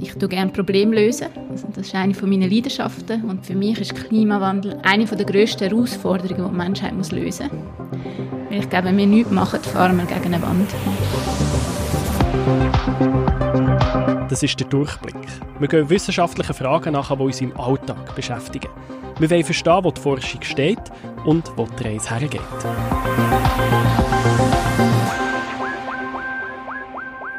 Ich tue gerne Probleme lösen. Also das ist eine meiner Leidenschaften. Und für mich ist Klimawandel eine der grössten Herausforderungen, die die Menschheit lösen muss. Weil ich glaube, wenn wir nichts machen, fahren wir gegen eine Wand. Das ist der Durchblick. Wir gehen wissenschaftlichen Fragen nach, die uns im Alltag beschäftigen. Wir wollen verstehen, wo die Forschung steht und wo die Reise hergeht.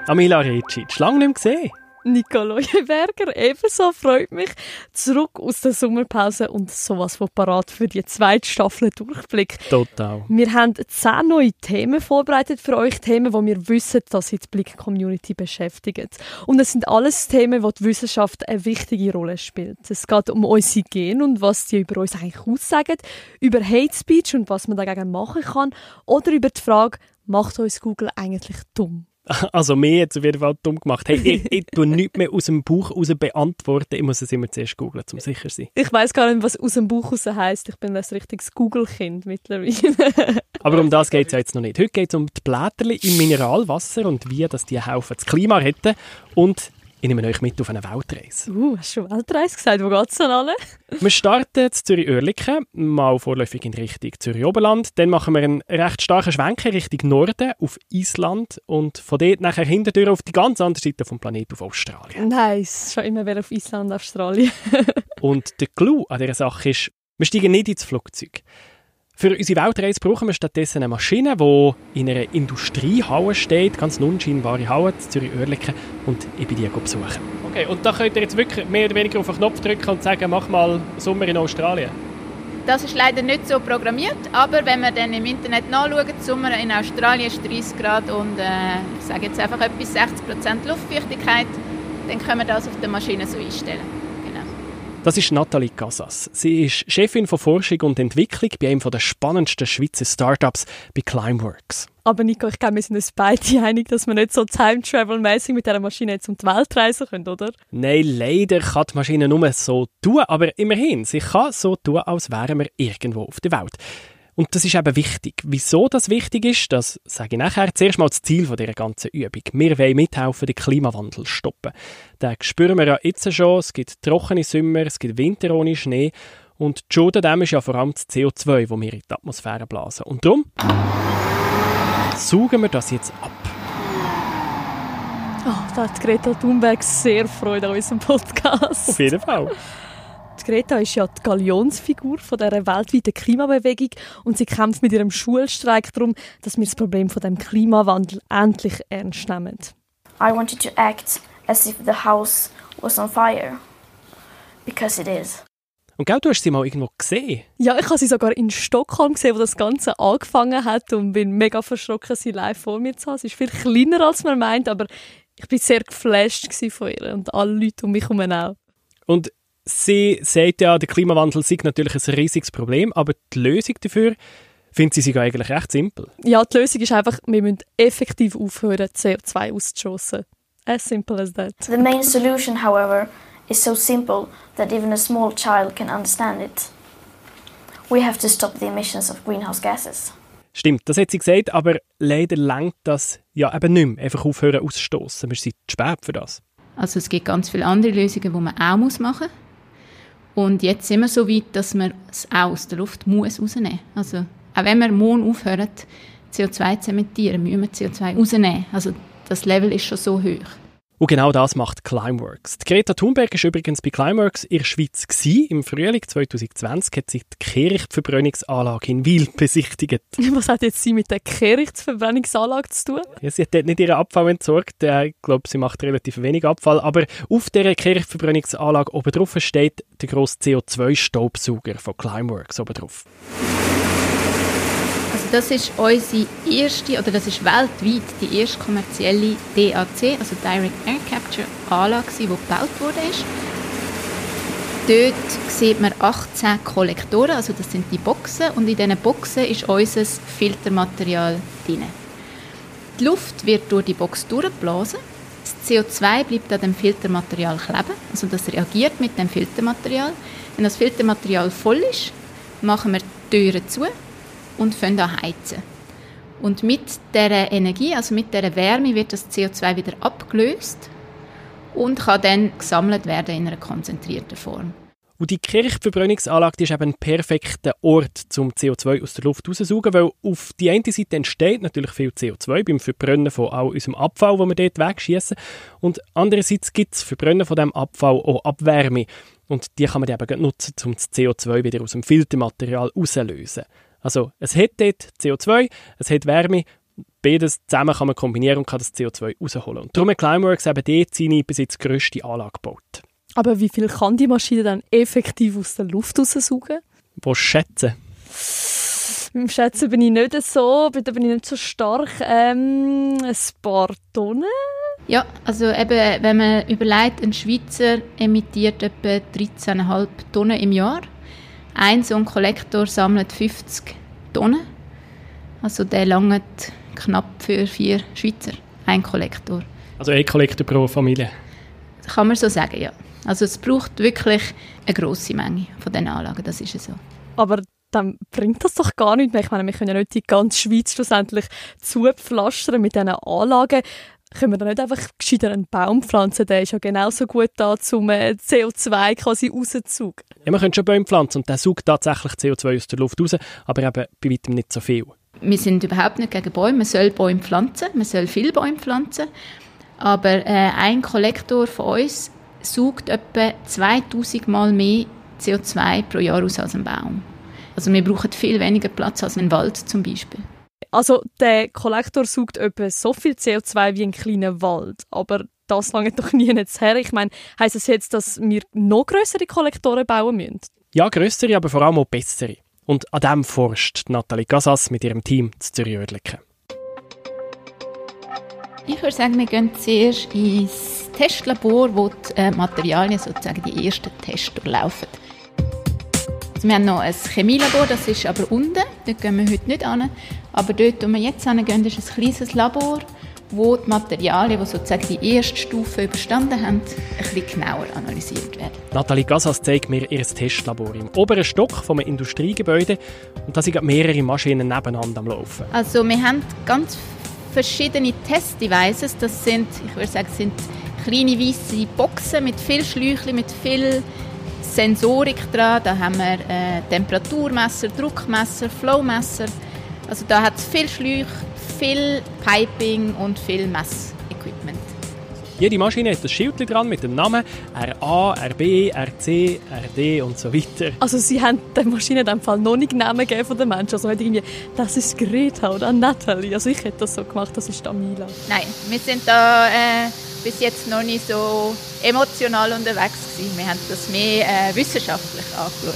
Amila Recic, lange nicht mehr gesehen. Nicolo Berger, ebenso freut mich. Zurück aus der Sommerpause und sowas von parat für die zweite Staffel Durchblick. Total. Wir haben zehn neue Themen vorbereitet für euch. Themen, wo wir wissen, dass sie die Blick-Community beschäftigen. Und es sind alles Themen, wo die Wissenschaft eine wichtige Rolle spielt. Es geht um unsere Gene und was die über uns eigentlich aussagen, über Hate Speech und was man dagegen machen kann oder über die Frage, macht uns Google eigentlich dumm? Also mir jetzt auf jeden Fall dumm gemacht. Hey, ich, ich tue nichts mehr aus dem Buch raus beantworten. Ich muss es immer zuerst googeln, um sicher zu sein. Ich weiß gar nicht, was aus dem Buch raus heisst. Ich bin ein richtiges Google-Kind mittlerweile. Aber um das geht es ja jetzt noch nicht. Heute geht es um die Blätterli im Mineralwasser und wie dass die helfen, das Klima retten. Und ich nehme euch mit auf eine Weltreise. Uh, hast du schon Weltreise gesagt? Wo geht es denn alle? wir starten in Zürich-Oerlikon, mal vorläufig in Richtung Zürich-Oberland. Dann machen wir einen recht starken Schwenker Richtung Norden, auf Island. Und von dort nachher hinterher auf die ganz andere Seite vom Planeten, auf Australien. Nice, schon immer wieder auf Island, Australien. und der Clou an dieser Sache ist, wir steigen nicht ins Flugzeug. Für unsere Weltreise brauchen wir stattdessen eine Maschine, die in einer Industriehalle steht, ganz unscheinbare Halle, in Zürich-Oerlikon, und ich bin die besuchen. Okay, und da könnt ihr jetzt wirklich mehr oder weniger auf den Knopf drücken und sagen, mach mal Sommer in Australien. Das ist leider nicht so programmiert, aber wenn wir dann im Internet nachschauen, Sommer in Australien ist 30 Grad und äh, ich sage jetzt einfach etwas 60% Luftfeuchtigkeit, dann können wir das auf der Maschine so einstellen. Das ist Nathalie Casas. Sie ist Chefin von Forschung und Entwicklung bei einem der spannendsten Schweizer Startups bei Climeworks. Aber Nico, ich glaube, wir sind uns beide einig, dass wir nicht so Time-Travel-mäßig mit dieser Maschine jetzt um die Welt reisen können, oder? Nein, leider kann die Maschine nur so tun, aber immerhin, sie kann so tun, als wären wir irgendwo auf der Welt. Und das ist eben wichtig. Wieso das wichtig ist, das sage ich nachher. Zuerst mal das Ziel dieser ganzen Übung. Wir wollen mithelfen, den Klimawandel zu stoppen. Den spüren wir ja jetzt schon. Es gibt trockene Sommer, es gibt Winter ohne Schnee. Und die Schuld dem ist ja vor allem das CO2, das wir in die Atmosphäre blasen. Und darum saugen wir das jetzt ab. Oh, da hat Greta Thunberg sehr Freude an unserem Podcast. Auf jeden Fall. Greta ist ja die Galionsfigur von der weltweiten Klimabewegung und sie kämpft mit ihrem Schulstreik darum, dass wir das Problem von dem Klimawandel endlich ernst nehmen. I wanted to act as if the house was on fire. Because it is. Und gell, du hast sie mal irgendwo gesehen? Ja, ich habe sie sogar in Stockholm gesehen, wo das Ganze angefangen hat und bin mega verschrocken, sie live vor mir zu haben. Sie ist viel kleiner, als man meint, aber ich bin sehr geflasht von ihr und alle Leute um mich herum auch. Und Sie sagt ja, der Klimawandel sei natürlich ein riesiges Problem, aber die Lösung dafür findet sie sich eigentlich recht simpel. Ja, die Lösung ist einfach, wir müssen effektiv aufhören, CO2 auszustoßen. As simple as that. The main solution, however, is so simple that even a small child can understand it. We have to stop the emissions of greenhouse gases. Stimmt, das hat sie gesagt, aber leider lenkt das ja eben nicht mehr. Einfach aufhören auszustoßen. Wir sind zu spät für das. Also es gibt ganz viele andere Lösungen, die man auch machen muss. Und jetzt sind wir so weit, dass man es auch aus der Luft muss rausnehmen muss. Also, auch wenn wir morgen aufhören, CO2 zu emittieren, müssen wir CO2 rausnehmen. Also, das Level ist schon so hoch. Und genau das macht Climeworks. Die Greta Thunberg war übrigens bei Climeworks in der Schweiz. Gewesen. Im Frühling 2020 hat sie die Kehrichtverbrennungsanlage in Wil besichtigt. Was hat jetzt sie mit der Kehrichtverbrennungsanlage zu tun? Ja, sie hat dort nicht ihren Abfall entsorgt. Ich glaube, sie macht relativ wenig Abfall. Aber auf dieser Kehrichtverbrennungsanlage oben drauf steht der grosse CO2-Staubsauger von Climeworks oben drauf. Das ist unsere erste, oder das ist weltweit die erste kommerzielle DAC, also Direct Air Capture Anlage, die gebaut wurde. Dort sieht man 18 Kollektoren, also das sind die Boxen, und in diesen Boxen ist unser Filtermaterial drin. Die Luft wird durch die Box durchgeblasen. Das CO2 bleibt an dem Filtermaterial kleben, also das reagiert mit dem Filtermaterial. Wenn das Filtermaterial voll ist, machen wir die Türen zu und heizen. Und mit der Energie, also mit der Wärme, wird das CO2 wieder abgelöst und kann dann gesammelt werden in einer konzentrierten Form. Und die Kirchverbrennungsanlage ist eben ein perfekter Ort, um CO2 aus der Luft rauszusaugen, weil auf die eine Seite entsteht natürlich viel CO2 beim Verbrennen von all unserem Abfall, den wir dort wegschießen. Und andererseits gibt es Verbrennen von diesem Abfall auch Abwärme. Und die kann man eben nutzen, um das CO2 wieder aus dem Filtermaterial rauszulösen. Also es hat dort CO2, es hat Wärme, beides zusammen kann man kombinieren und kann das CO2 rausholen. Und darum hat Climeworks eben dort seine bis jetzt grösste Anlage gebaut. Aber wie viel kann die Maschine dann effektiv aus der Luft raussaugen? Wo schätzen? Beim Schätzen bin ich nicht so, da bin ich nicht so stark. Ähm, ein paar Tonnen? Ja, also eben, wenn man überlegt, ein Schweizer emittiert etwa 13,5 Tonnen im Jahr. Ein so ein Kollektor sammelt 50 Tonnen. Also der langt knapp für vier Schweizer, ein Kollektor. Also ein Kollektor pro Familie? Kann man so sagen, ja. Also es braucht wirklich eine grosse Menge von diesen Anlagen, das ist so. Aber dann bringt das doch gar nichts mehr. Ich meine, wir können ja nicht die ganze Schweiz schlussendlich zupflastern mit diesen Anlagen. Können wir da nicht einfach gescheiter einen Baum pflanzen? Der ist ja genauso gut da, um äh, CO2 quasi rauszusaugen. Ja, man könnte schon Bäume pflanzen und der saugt tatsächlich CO2 aus der Luft raus, aber eben bei weitem nicht so viel. Wir sind überhaupt nicht gegen Bäume. Man soll Bäume pflanzen, man soll viele Bäume pflanzen. Aber äh, ein Kollektor von uns saugt etwa 2000 Mal mehr CO2 pro Jahr aus als ein Baum. Also wir brauchen viel weniger Platz als ein Wald zum Beispiel. Also der Kollektor saugt etwa so viel CO2 wie ein kleiner Wald, aber das lange doch nie jetzt her. Ich meine, heisst das jetzt, dass wir noch größere Kollektoren bauen müssen? Ja, größere, aber vor allem auch bessere. Und an dem forscht Nathalie Casas mit ihrem Team zu Zürich-Oerlikon. Ich würde sagen, wir gehen zuerst ins Testlabor, wo die äh, Materialien sozusagen die ersten Tests durchlaufen. Also wir haben noch ein Chemielabor, das ist aber unten, dort gehen wir heute nicht an. Aber dort, wo wir jetzt hingehen, ist ein kleines Labor, wo die Materialien, die sozusagen die erste Stufe überstanden haben, ein bisschen genauer analysiert werden. Nathalie Gassas zeigt mir ihr Testlabor im oberen Stock von einem Industriegebäude und da sind mehrere Maschinen nebeneinander am Laufen. Also wir haben ganz verschiedene Testdevices. Das sind, ich würde sagen, sind kleine weiße Boxen mit viel Schläuchen, mit viel Sensorik dran. Da haben wir äh, Temperaturmesser, Druckmesser, Flowmesser. Also da hat es viel Schläuche, viel Piping und viel Messequipment. Jede Maschine hat ein Schild dran mit dem Namen RA, RB, RC, RD und so weiter. Also sie haben der Maschine in dem Fall noch nicht Namen gegeben von den Menschen. Also nicht irgendwie, das ist Greta oder Natalie. Also ich hätte das so gemacht, das ist Amila. Nein, wir sind da äh, bis jetzt noch nicht so emotional unterwegs gewesen. Wir haben das mehr äh, wissenschaftlich angeschaut.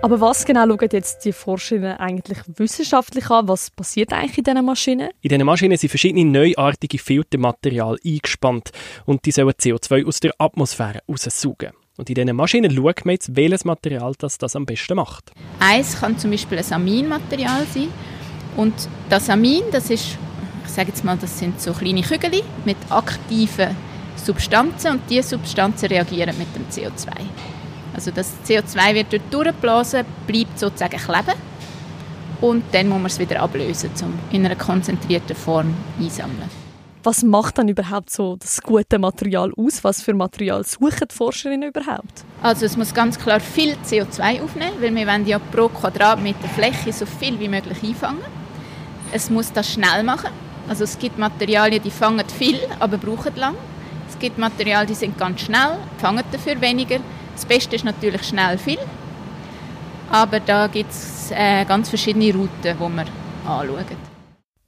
Aber was genau schauen jetzt die Forscherinnen eigentlich wissenschaftlich an? Was passiert eigentlich in diesen Maschinen? In diesen Maschinen sind verschiedene neuartige Filtermaterial eingespannt und die sollen CO2 aus der Atmosphäre raussaugen. Und in diesen Maschinen schaut man jetzt, welches Material das, das am besten macht. Eins kann zum Beispiel ein Aminmaterial sein. Und das Amin, das ist, ich sage jetzt mal, das sind so kleine Kügel mit aktiven Substanzen und diese Substanzen reagieren mit dem CO2. Also das CO2 wird dort durchgeblasen, bleibt sozusagen kleben und dann muss man es wieder ablösen, um in einer konzentrierten Form einsammeln. Was macht dann überhaupt so das gute Material aus? Was für Material suchen die Forscherinnen überhaupt? Also es muss ganz klar viel CO2 aufnehmen, weil wir wollen ja pro Quadratmeter Fläche so viel wie möglich einfangen. Es muss das schnell machen. Also es gibt Materialien, die fangen viel, aber brauchen lang. Es gibt Materialien, die sind ganz schnell, fangen dafür weniger. Das Beste ist natürlich schnell viel, aber da gibt es äh, ganz verschiedene Routen, die wir anschauen.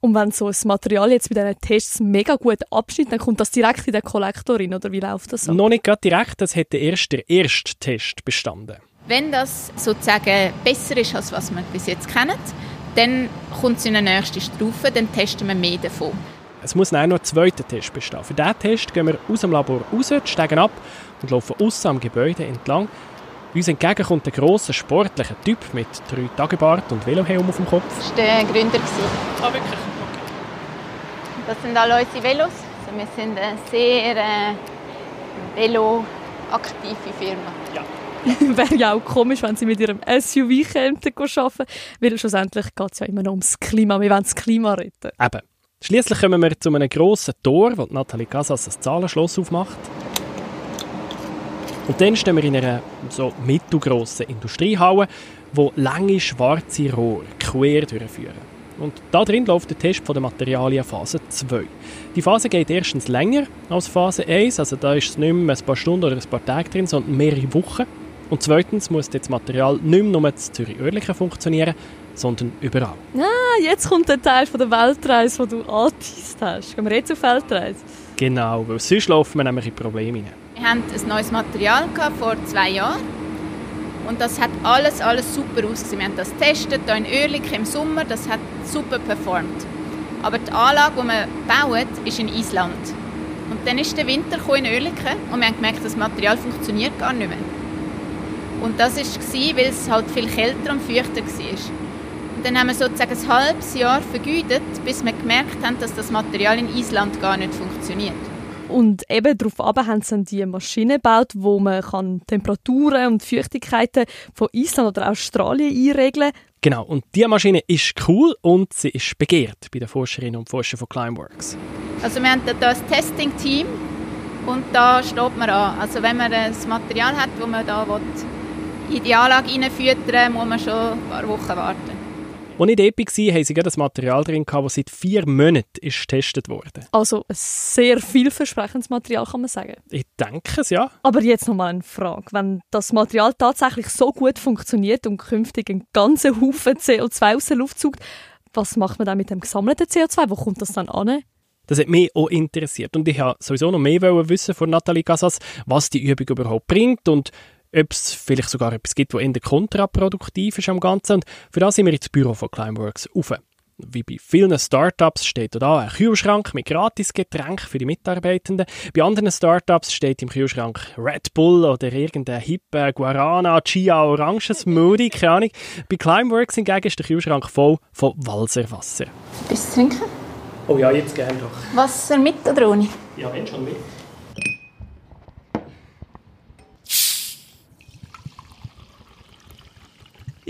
Und wenn so ein Material jetzt bei diesen Tests mega gut abschneidet, dann kommt das direkt in den Kollektor rein, oder wie läuft das so? Noch nicht direkt, das hätte erst der erste Test bestanden. Wenn das sozusagen besser ist, als was wir bis jetzt kennen, dann kommt es in eine nächste Stufe, dann testen wir mehr davon. Es muss dann noch ein zweiter Test bestehen. Für diesen Test gehen wir aus dem Labor raus, steigen ab und laufen außen am Gebäude entlang. Uns entgegen kommt ein grosser, sportlicher Typ mit drei Tagebart und Velohelm auf dem Kopf. Das war der Gründer. Ah, wirklich? Okay. Das sind alle unsere Velos. Also wir sind eine sehr äh, veloaktive Firma. Ja. Wäre ja auch komisch, wenn sie mit ihrem SUV kämen arbeiten, weil schlussendlich geht es ja immer noch ums Klima. Wir wollen das Klima retten. Eben. Schließlich kommen wir zu einem grossen Tor, wo Nathalie Casas das Zahlenschloss aufmacht. Und dann stehen wir in einer so mittelgrossen Industriehalle, wo lange schwarze Rohre quer durchführen. Und da drin läuft der Test von der Materialien Phase 2. Die Phase geht erstens länger als Phase 1, also da ist es nicht mehr ein paar Stunden oder ein paar Tage drin, sondern mehrere Wochen. Und zweitens muss das Material nicht mehr nur in Zürich-Oerlikon funktionieren, sondern überall. Ah, jetzt kommt der Teil von der Weltreise, den du angeteased hast. Gehen wir jetzt auf Weltreise? Genau, weil sonst laufen wir nämlich in Probleme hinein. Wir hatten ein neues Material vor zwei Jahren und das hat alles, alles super ausgesehen. Wir haben das getestet hier in Oerlikon im Sommer, das hat super performt. Aber die Anlage, die wir bauen, ist in Island. Und dann ist der Winter in Oerlikon und wir haben gemerkt, das Material funktioniert gar nicht mehr. Und das war, weil es halt viel kälter und feuchter war. Und dann haben wir sozusagen ein halbes Jahr vergütet, bis wir gemerkt haben, dass das Material in Island gar nicht funktioniert. Und eben darauf haben sie dann die Maschine gebaut, wo man kann Temperaturen und Feuchtigkeiten von Island oder Australien einregeln kann. Genau, und diese Maschine ist cool und sie ist begehrt bei den Forscherinnen und Forschern von Climeworks. Also wir haben hier ein Testing-Team und da steht man an. Also wenn man ein Material hat, das man da in die Anlage reinfüttern muss man schon ein paar Wochen warten. Als ich dort war, haben sie das Material drin, das seit vier Monaten ist getestet wurde. Also ein sehr vielversprechendes Material, kann man sagen. Ich denke es, ja. Aber jetzt noch mal eine Frage. Wenn das Material tatsächlich so gut funktioniert und künftig einen ganzen Haufen CO2 aus der Luft saugt, was macht man dann mit dem gesammelten CO2? Wo kommt das dann an? Das hat mich auch interessiert. Und ich wollte sowieso noch mehr wissen von Nathalie Casas, was die Übung überhaupt bringt und ob es vielleicht sogar etwas gibt, was eher kontraproduktiv ist am Ganzen. Und für das sind wir ins Büro von Climeworks rauf. Wie bei vielen Startups steht da ein Kühlschrank mit Gratisgetränk für die Mitarbeitenden. Bei anderen Startups steht im Kühlschrank Red Bull oder irgendein hippe Guarana, Chia, Orangen Smoothie, keine Ahnung. Bei Climeworks hingegen ist der Kühlschrank voll von Walserwasser. Bist du trinken? Oh ja, jetzt gerne doch. Wasser mit oder ohne? Ja, wenn schon mit.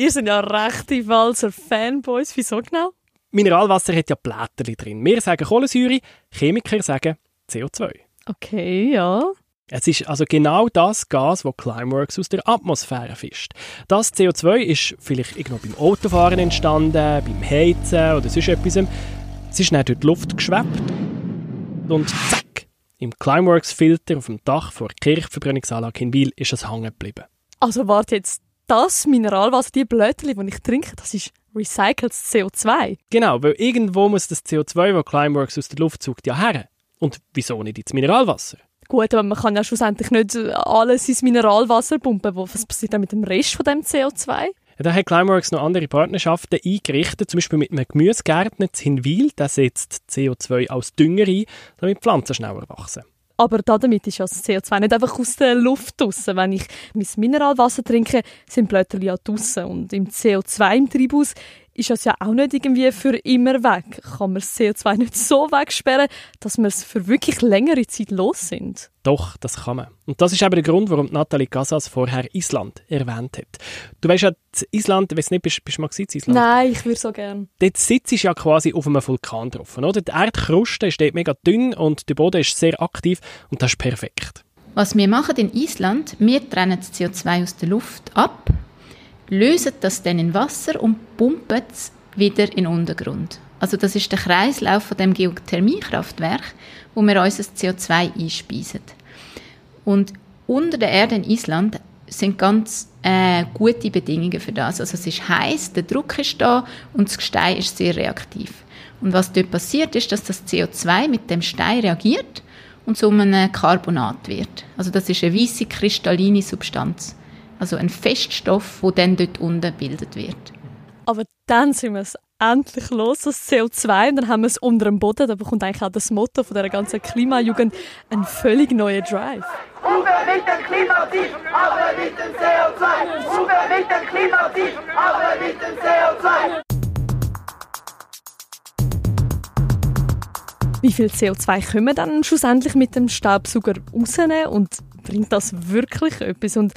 Ihr seid ja rechte Walser Fanboys. Wieso genau? Mineralwasser hat ja Blätter drin. Wir sagen Kohlensäure, Chemiker sagen CO2. Okay, ja. Es ist also genau das Gas, das Climeworks aus der Atmosphäre fischt. Das CO2 ist vielleicht irgendwo beim Autofahren entstanden, beim Heizen oder sonst etwas. Es ist dann durch die Luft geschwebt und zack, im Climeworks-Filter auf dem Dach vor der Kirchverbrennungsanlage in Wiel ist es hängen geblieben. Also warte jetzt, das Mineralwasser, die Blötchen, die ich trinke, das ist recyceltes CO2. Genau, weil irgendwo muss das CO2, das Climeworks aus der Luft sucht, ja her. Und wieso nicht ins Mineralwasser? Gut, aber man kann ja schlussendlich nicht alles ins Mineralwasser pumpen. Was passiert dann mit dem Rest von dem CO2? Ja, da hat Climeworks noch andere Partnerschaften eingerichtet, zum Beispiel mit einem Gemüsegärtner in Hinwil. Der setzt CO2 als Dünger ein, damit Pflanzen schneller wachsen. Aber damit ist das CO2 nicht einfach aus der Luft draussen. Wenn ich mein Mineralwasser trinke, sind Blätter ja draussen. Und im CO2 im Treibhaus ist das ja auch nicht irgendwie für immer weg. Kann man das CO2 nicht so wegsperren, dass wir es für wirklich längere Zeit los sind? Doch, das kann man. Und das ist eben der Grund, warum Nathalie Casas vorher Island erwähnt hat. Du weißt ja, Island, weißt nicht, bist, bist du mal in Island? Nein, ich würde so gerne. Dort sitzt ja quasi auf einem Vulkan drauf. Oder? Die Erdkruste steht mega dünn und der Boden ist sehr aktiv und das ist perfekt. Was wir machen in Island, wir trennen das CO2 aus der Luft ab lösen das dann in Wasser und pumpen es wieder in den Untergrund. Also das ist der Kreislauf von dem Geothermiekraftwerk, wo wir unser CO2 einspeisen. Und unter der Erde in Island sind ganz äh, gute Bedingungen für das. Also es ist heiß, der Druck ist da und das Gestein ist sehr reaktiv. Und was dort passiert, ist, dass das CO2 mit dem Stein reagiert und zu einem Carbonat wird. Also das ist eine weiße kristalline Substanz. Also ein Feststoff, der dann dort unten gebildet wird. Aber dann sind wir es endlich los, das CO2, und dann haben wir es unter dem Boden. Da bekommt eigentlich auch das Motto von der ganzen Klimajugend einen völlig neuen Drive. Uwe mit dem Klimaziel, aber mit dem CO2. Uwe mit dem Klimaziel, aber mit dem CO2. Wie viel CO2 können wir dann schlussendlich mit dem Staubsauger rausnehmen und bringt das wirklich etwas? Und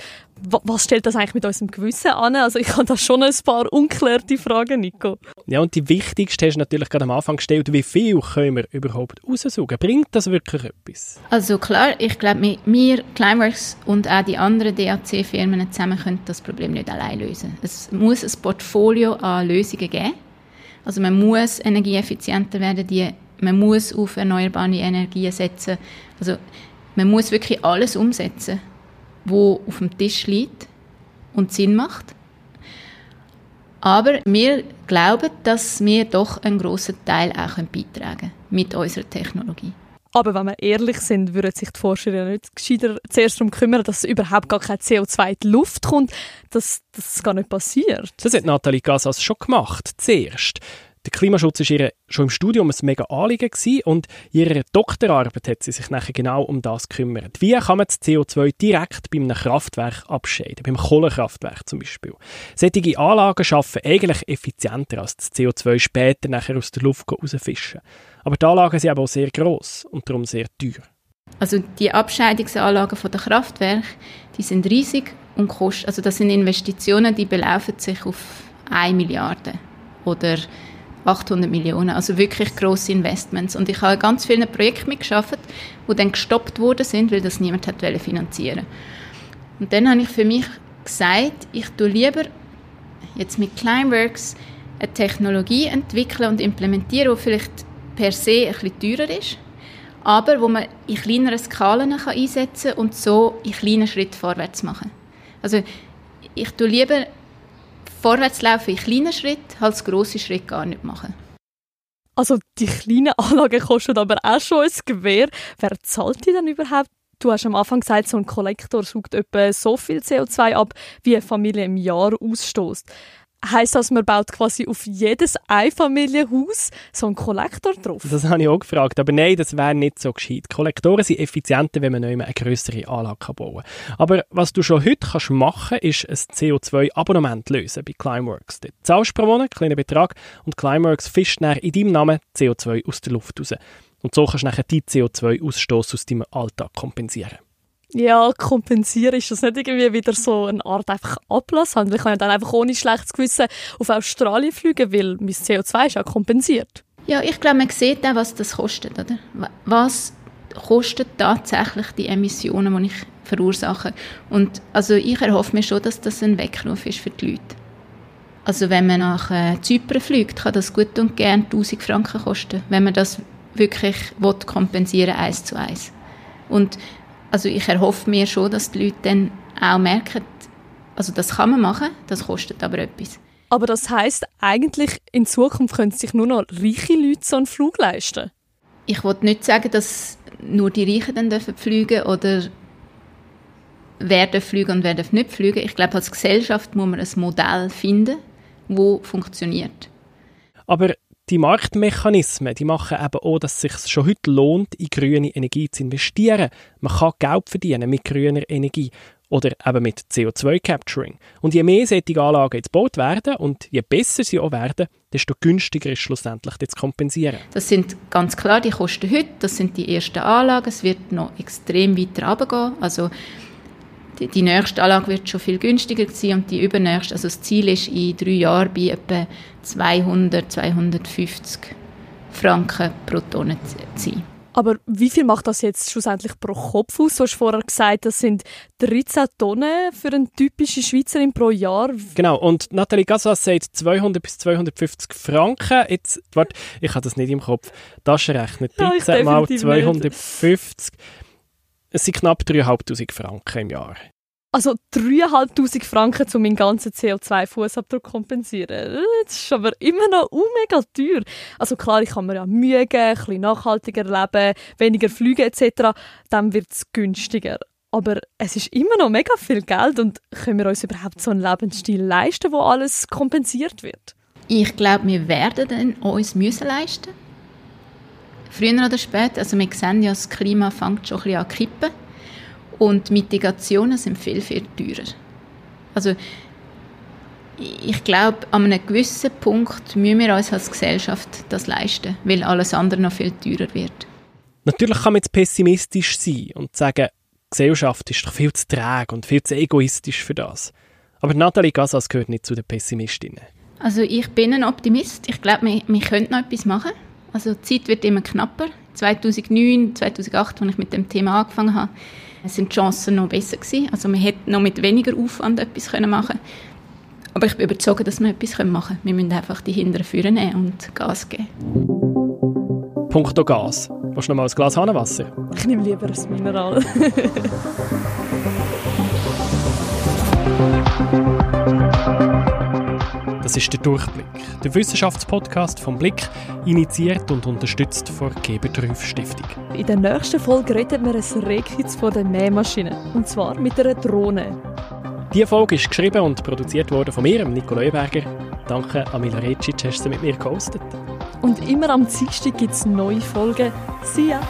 was stellt das eigentlich mit unserem Gewissen an? Also ich habe da schon ein paar unklärte Fragen, Nico. Ja, und die wichtigste hast du natürlich gerade am Anfang gestellt. Wie viel können wir überhaupt raussaugen? Bringt das wirklich etwas? Also klar, ich glaube, wir, Climeworks und auch die anderen DAC-Firmen zusammen können das Problem nicht allein lösen. Es muss ein Portfolio an Lösungen geben. Also man muss energieeffizienter werden, die, man muss auf erneuerbare Energien setzen. Also man muss wirklich alles umsetzen, was auf dem Tisch liegt und Sinn macht. Aber wir glauben, dass wir doch einen grossen Teil auch beitragen können mit unserer Technologie. Aber wenn wir ehrlich sind, würden sich die Forscher ja nicht gescheiter zuerst darum kümmern, dass überhaupt gar kein CO2 in die Luft kommt, dass das gar nicht passiert. Das hat Nathalie Gassas schon gemacht, zuerst. Der Klimaschutz war ihr schon im Studium ein mega Anliegen und in ihrer Doktorarbeit hat sie sich nachher genau um das gekümmert. Wie kann man das CO2 direkt bei einem Kraftwerk abscheiden, beim Kohlekraftwerk zum Beispiel? Solche Anlagen schaffen eigentlich effizienter, als das CO2 später nachher aus der Luft rausfischen. Aber die Anlagen sind aber auch sehr gross und darum sehr teuer. Also die Abscheidungsanlagen der Kraftwerke, die sind riesig und kosten, also das sind Investitionen, die belaufen sich auf 1 Milliarde oder 800 Millionen, also wirklich grosse Investments. Und ich habe ganz vielen Projekten mitgeschafft, die dann gestoppt worden sind, weil das niemand hat finanzieren Und dann habe ich für mich gesagt, ich tue lieber jetzt mit Climeworks eine Technologie entwickeln und implementieren, die vielleicht per se ein bisschen teurer ist, aber wo man in kleineren Skalen einsetzen kann und so in kleinen Schritten vorwärts machen. Also ich tue lieber vorwärts laufen in kleinen Schritten, als grosse Schritte gar nicht machen. Also die kleinen Anlagen kosten aber auch schon ein Gewehr. Wer zahlt die denn überhaupt? Du hast am Anfang gesagt, so ein Kollektor saugt etwa so viel CO2 ab, wie eine Familie im Jahr ausstößt heisst das, man baut quasi auf jedes Einfamilienhaus so einen Kollektor drauf? Das habe ich auch gefragt, aber nein, das wäre nicht so gescheit. Kollektoren sind effizienter, wenn man nicht mehr eine größere Anlage bauen kann. Aber was du schon heute kannst machen ist ein CO2-Abonnement lösen bei Climeworks. Du zahlst pro Monat, kleiner Betrag, und Climeworks fischt dann in deinem Namen CO2 aus der Luft raus. Und so kannst du nachher die CO2-Ausstoß aus deinem Alltag kompensieren ja, kompensieren, ist das nicht irgendwie wieder so eine Art einfach Ablass haben? Ich kann ja dann einfach ohne schlechtes Gewissen auf Australien fliegen, weil mein CO2 ist ja kompensiert. Ja, ich glaube, man sieht auch, was das kostet, oder? Was kostet tatsächlich die Emissionen, die ich verursache? Und also ich erhoffe mir schon, dass das ein Weckruf ist für die Leute. Also wenn man nach äh, Zypern fliegt, kann das gut und gern 1000 Franken kosten, wenn man das wirklich will, kompensieren eins zu eins. Und also ich erhoffe mir schon, dass die Leute dann auch merken, also das kann man machen, das kostet aber etwas. Aber das heißt eigentlich in Zukunft können sich nur noch reiche Leute so einen Flug leisten? Ich wollte nicht sagen, dass nur die Reichen dann dürfen fliegen oder wer darf fliegen und wer darf nicht fliegen. Ich glaube, als Gesellschaft muss man ein Modell finden, wo funktioniert. Aber die Marktmechanismen, die machen eben auch, dass es sich schon heute lohnt, in grüne Energie zu investieren. Man kann Geld verdienen mit grüner Energie oder eben mit CO2-Capturing. Und je mehr solche Anlagen jetzt gebaut werden und je besser sie auch werden, desto günstiger ist schlussendlich das zu kompensieren. Das sind ganz klar die Kosten heute, das sind die ersten Anlagen, es wird noch extrem weiter runtergehen. Also die, die nächste Anlage wird schon viel günstiger sein und die übernächste, also das Ziel ist in drei Jahren bei etwa 200, 250 Franken pro Tonne zu sein. Aber wie viel macht das jetzt schlussendlich pro Kopf aus? Du hast vorher gesagt, das sind 13 Tonnen für eine typische Schweizerin pro Jahr. Genau, und Nathalie Gassas sagt 200 bis 250 Franken. Jetzt, warte, ich habe das nicht im Kopf. Taschenrechner, 13 ja, mal 250. Nicht. Es sind knapp 3'500 Franken im Jahr. Also 3'500 Franken, um meinen ganzen CO2-Fußabdruck zu kompensieren. Das ist aber immer noch mega teuer. Also klar, ich kann mir ja Mühe geben, ein bisschen nachhaltiger leben, weniger fliegen etc. Dann wird es günstiger. Aber es ist immer noch mega viel Geld und können wir uns überhaupt so einen Lebensstil leisten, wo alles kompensiert wird? Ich glaube, wir werden uns müssen leisten früher oder später. Also wir sehen ja, das Klima fängt schon ein bisschen an zu kippen und Mitigationen sind viel, viel teurer. Also ich glaube, an einem gewissen Punkt müssen wir uns als Gesellschaft das leisten, weil alles andere noch viel teurer wird. Natürlich kann man jetzt pessimistisch sein und sagen, Gesellschaft ist doch viel zu träge und viel zu egoistisch für das. Aber Nathalie Gassas gehört nicht zu den Pessimistinnen. Also ich bin ein Optimist. Ich glaube, wir, wir können noch etwas machen. Also die Zeit wird immer knapper. 2009, 2008, als ich mit dem Thema angefangen habe, sind die Chancen noch besser gewesen. Also man hätte noch mit weniger Aufwand etwas machen können. Aber ich bin überzeugt, dass wir etwas machen können. Wir müssen einfach die hinteren Führer nehmen und Gas geben. Punkto Gas. Willst du noch mal ein Glas Hahnenwasser? Ich nehme lieber ein Mineral. Das ist der Durchblick, der Wissenschaftspodcast vom Blick, initiiert und unterstützt von der Gebertrüff Stiftung. In der nächsten Folge reden wir ein Rehkitz von der Mähmaschine. Und zwar mit einer Drohne. Diese Folge ist geschrieben und produziert worden von mir, Nico Leuberger. Danke, Amila Recic, hast du mit mir gehostet. Und immer am Dienstag gibt es neue Folgen. See ya!